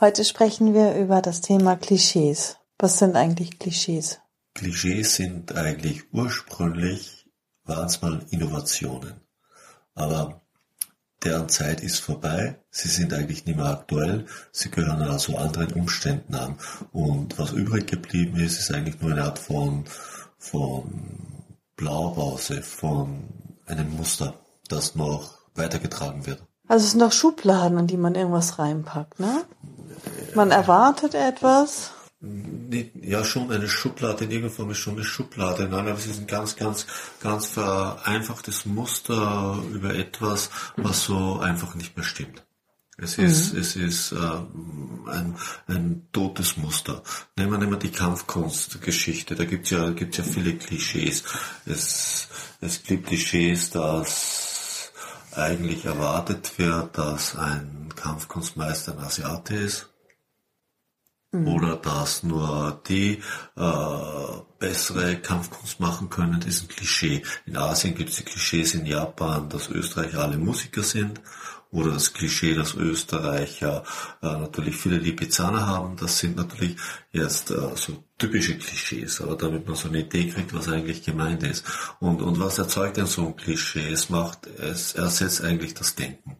Heute sprechen wir über das Thema Klischees. Was sind eigentlich Klischees? Klischees sind eigentlich ursprünglich, waren es mal Innovationen. Aber deren Zeit ist vorbei. Sie sind eigentlich nicht mehr aktuell. Sie gehören also anderen Umständen an. Und was übrig geblieben ist, ist eigentlich nur eine Art von, von Blaupause, von einem Muster, das noch weitergetragen wird. Also es sind doch Schubladen, in die man irgendwas reinpackt, ne? Man erwartet etwas. Ja, schon eine Schublade in irgendeiner Form ist schon eine Schublade. Nein, aber es ist ein ganz, ganz, ganz vereinfachtes Muster über etwas, was so einfach nicht mehr stimmt. Es ist, mhm. es ist äh, ein, ein totes Muster. Nehmen wir, nehmen wir die Kampfkunstgeschichte. Da gibt's ja, gibt's ja viele Klischees. Es, es gibt Klischees, dass eigentlich erwartet wird, dass ein Kampfkunstmeister ein Asiate ist Mhm. Oder dass nur die äh, bessere Kampfkunst machen können, das ist ein Klischee. In Asien gibt es die Klischees in Japan, dass Österreicher alle Musiker sind. Oder das Klischee, dass Österreicher äh, natürlich viele Lipizzaner haben. Das sind natürlich jetzt äh, so typische Klischees, aber damit man so eine Idee kriegt, was eigentlich gemeint ist. Und, und was erzeugt denn so ein Klischee? Es macht, es ersetzt eigentlich das Denken.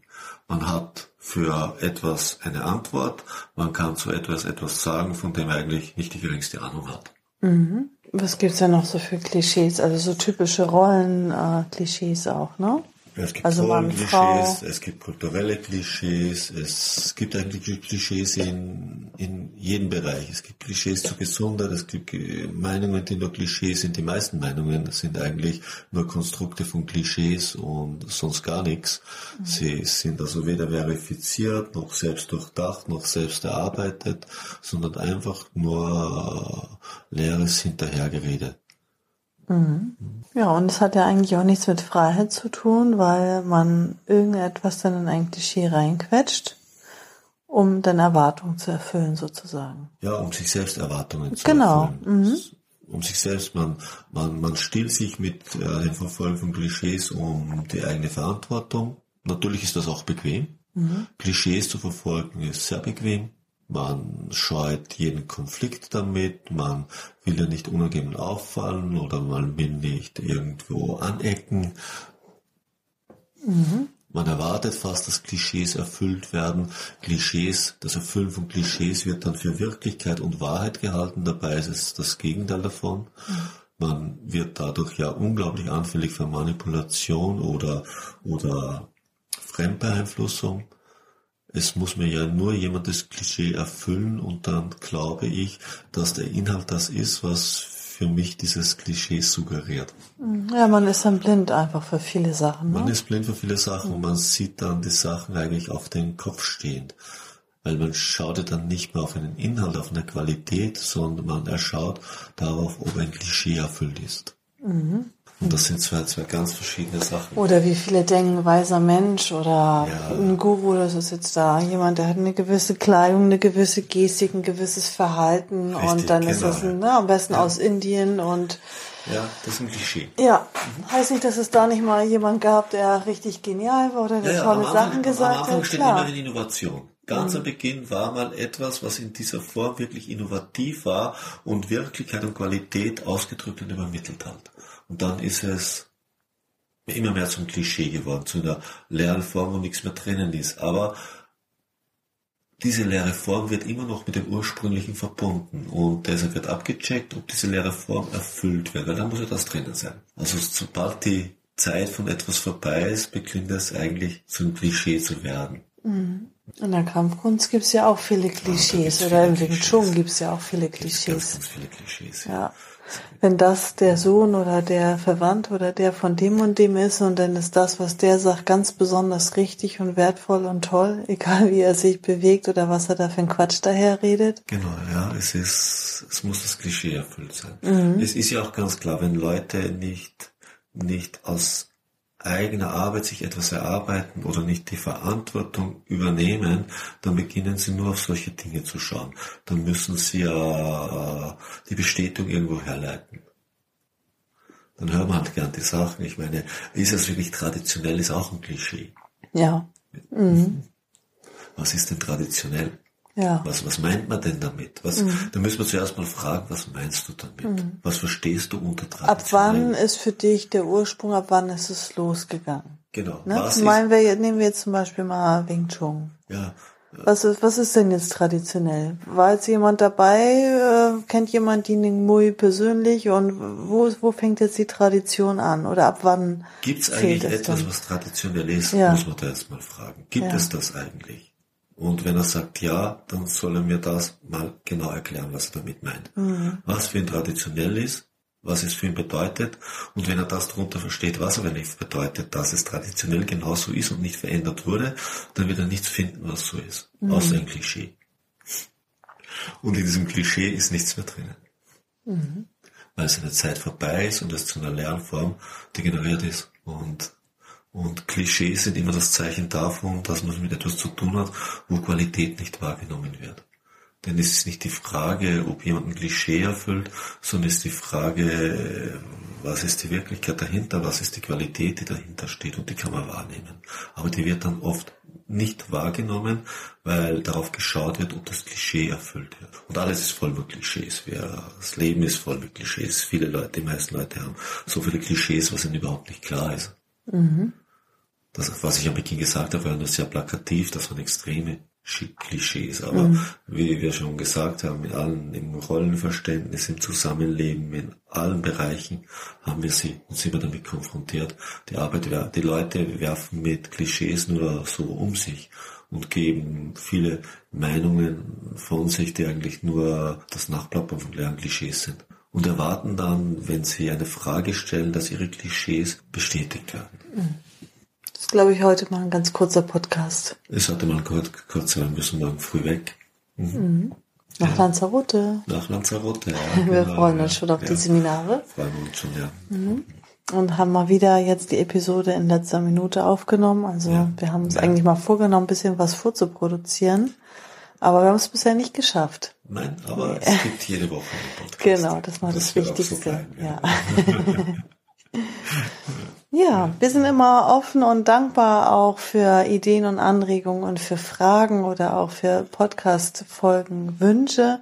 Man hat für etwas eine Antwort, man kann zu etwas etwas sagen, von dem er eigentlich nicht die geringste Ahnung hat. Mhm. Was gibt's denn noch so für Klischees? Also so typische Rollen-Klischees äh, auch, ne? Es gibt also Klischees, es gibt kulturelle Klischees, es gibt eigentlich Klischees in, in jedem Bereich. Es gibt Klischees zur Gesundheit, es gibt Meinungen, die nur Klischees sind. Die meisten Meinungen sind eigentlich nur Konstrukte von Klischees und sonst gar nichts. Mhm. Sie sind also weder verifiziert, noch selbst durchdacht, noch selbst erarbeitet, sondern einfach nur leeres Hinterhergerede. Mhm. Ja, und es hat ja eigentlich auch nichts mit Freiheit zu tun, weil man irgendetwas dann in ein Klischee reinquetscht, um dann Erwartungen zu erfüllen sozusagen. Ja, um sich selbst Erwartungen zu genau. erfüllen. Genau. Mhm. Um sich selbst, man, man, man stillt sich mit äh, dem Verfolgen von Klischees um die eigene Verantwortung. Natürlich ist das auch bequem. Mhm. Klischees zu verfolgen ist sehr bequem. Man scheut jeden Konflikt damit, man will ja nicht unangenehm auffallen oder man will nicht irgendwo anecken. Mhm. Man erwartet fast, dass Klischees erfüllt werden. Klischees, das Erfüllen von Klischees wird dann für Wirklichkeit und Wahrheit gehalten. Dabei ist es das Gegenteil davon. Mhm. Man wird dadurch ja unglaublich anfällig für Manipulation oder, oder Fremdbeeinflussung es muss mir ja nur jemand das Klischee erfüllen und dann glaube ich, dass der Inhalt das ist, was für mich dieses Klischee suggeriert. Ja, man ist dann blind einfach für viele Sachen. Ne? Man ist blind für viele Sachen und man sieht dann die Sachen eigentlich auf den Kopf stehend. Weil man schaut ja dann nicht mehr auf einen Inhalt, auf eine Qualität, sondern man erschaut darauf, ob ein Klischee erfüllt ist. Mhm. Und das sind zwei, zwei ganz verschiedene Sachen. Oder wie viele denken, weiser Mensch oder ja. ein Guru, das ist jetzt da jemand, der hat eine gewisse Kleidung, eine gewisse Gestik, ein gewisses Verhalten Richtig, und dann genau. ist das ein, ne, am besten ja. aus Indien und ja, das ist ein Klischee. Ja, heißt nicht, dass es da nicht mal jemand gab, der richtig genial war oder der ja, tolle Sachen gesagt hat. Am Anfang steht immer eine Innovation. Ganz mhm. am Beginn war mal etwas, was in dieser Form wirklich innovativ war und Wirklichkeit und Qualität ausgedrückt und übermittelt hat. Und dann ist es immer mehr zum Klischee geworden, zu einer leeren Form, wo nichts mehr drinnen ist. Aber diese leere Form wird immer noch mit dem ursprünglichen verbunden und deshalb wird abgecheckt, ob diese leere Form erfüllt wird, weil dann muss ja das drinnen sein. Also sobald die Zeit von etwas vorbei ist, beginnt es eigentlich zum Klischee zu werden. Mhm. In der Kampfkunst gibt es ja auch viele Klischees oder im Wing Chun gibt es ja auch viele Klischees. Viele Klischees. Ja. wenn das der Sohn oder der Verwandte oder der von dem und dem ist und dann ist das, was der sagt, ganz besonders richtig und wertvoll und toll, egal wie er sich bewegt oder was er da für ein Quatsch daher redet. Genau, ja, es ist, es muss das Klischee erfüllt sein. Mhm. Es ist ja auch ganz klar, wenn Leute nicht, nicht aus eigener Arbeit sich etwas erarbeiten oder nicht die Verantwortung übernehmen, dann beginnen sie nur auf solche Dinge zu schauen. Dann müssen sie ja äh, die Bestätigung irgendwo herleiten. Dann hört man halt gern die Sachen. Ich meine, ist es wirklich traditionell, ist auch ein Klischee. Ja. Mhm. Was ist denn traditionell? Ja. Was, was meint man denn damit? Was, mhm. Da müssen wir zuerst mal fragen, was meinst du damit? Mhm. Was verstehst du unter Tradition? Ab wann ist für dich der Ursprung, ab wann ist es losgegangen? Genau. Ne? Was meinen wir, nehmen wir jetzt zum Beispiel mal Wing Chun. Ja. Was ist, was ist denn jetzt traditionell? War jetzt jemand dabei? Äh, kennt jemand die Ning Mui persönlich? Und wo, wo fängt jetzt die Tradition an? Oder ab wann? Gibt es eigentlich etwas, dann? was traditionell ist? Ja. Muss man da erst mal fragen. Gibt ja. es das eigentlich? Und wenn er sagt ja, dann soll er mir das mal genau erklären, was er damit meint. Mhm. Was für ihn traditionell ist, was es für ihn bedeutet. Und wenn er das darunter versteht, was aber nicht bedeutet, dass es traditionell genauso ist und nicht verändert wurde, dann wird er nichts finden, was so ist. Mhm. Außer ein Klischee. Und in diesem Klischee ist nichts mehr drinnen. Mhm. Weil seine Zeit vorbei ist und es zu einer Lernform degeneriert ist. Und und Klischees sind immer das Zeichen davon, dass man mit etwas zu tun hat, wo Qualität nicht wahrgenommen wird. Denn es ist nicht die Frage, ob jemand ein Klischee erfüllt, sondern es ist die Frage, was ist die Wirklichkeit dahinter, was ist die Qualität, die dahinter steht und die kann man wahrnehmen. Aber die wird dann oft nicht wahrgenommen, weil darauf geschaut wird, ob das Klischee erfüllt wird. Und alles ist voll mit Klischees. Das Leben ist voll mit Klischees. Viele Leute, die meisten Leute haben so viele Klischees, was ihnen überhaupt nicht klar ist. Mhm das, was ich am Beginn gesagt habe, war nur sehr plakativ, das waren extreme Klischees. Aber mhm. wie wir schon gesagt haben, mit allen im Rollenverständnis, im Zusammenleben, in allen Bereichen haben wir sie und sind wir damit konfrontiert. Die Arbeit, die Leute werfen mit Klischees nur so um sich und geben viele Meinungen von sich, die eigentlich nur das Nachplappern von leeren Klischees sind. Und erwarten dann, wenn sie eine Frage stellen, dass ihre Klischees bestätigt werden. Mhm. Das ist, glaube ich, heute mal ein ganz kurzer Podcast. Ist heute mal kurz, kurz wir müssen morgen früh weg. Mhm. Mhm. Nach ja. Lanzarote. Nach Lanzarote, ja. Wir genau, freuen uns schon auf ja. die Seminare. Freuen wir uns schon, ja. Mhm. Und haben mal wieder jetzt die Episode in letzter Minute aufgenommen. Also wir haben uns eigentlich mal vorgenommen, ein bisschen was vorzuproduzieren. Aber wir haben es bisher nicht geschafft. Nein, aber nee. es gibt jede Woche einen Podcast. Genau, das war das, das Wichtigste. So ja. Ja, wir sind immer offen und dankbar auch für Ideen und Anregungen und für Fragen oder auch für Podcast-Folgen, Wünsche,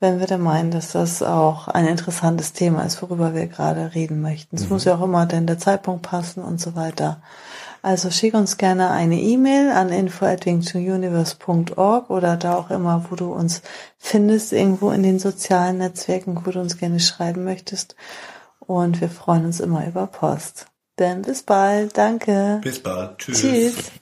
wenn wir da meinen, dass das auch ein interessantes Thema ist, worüber wir gerade reden möchten. Es mhm. muss ja auch immer denn der Zeitpunkt passen und so weiter. Also schick uns gerne eine E-Mail an info@wingtouniverse.org oder da auch immer, wo du uns findest, irgendwo in den sozialen Netzwerken, wo du uns gerne schreiben möchtest. Und wir freuen uns immer über Post. Dann bis bald. Danke. Bis bald. Tschüss. Tschüss.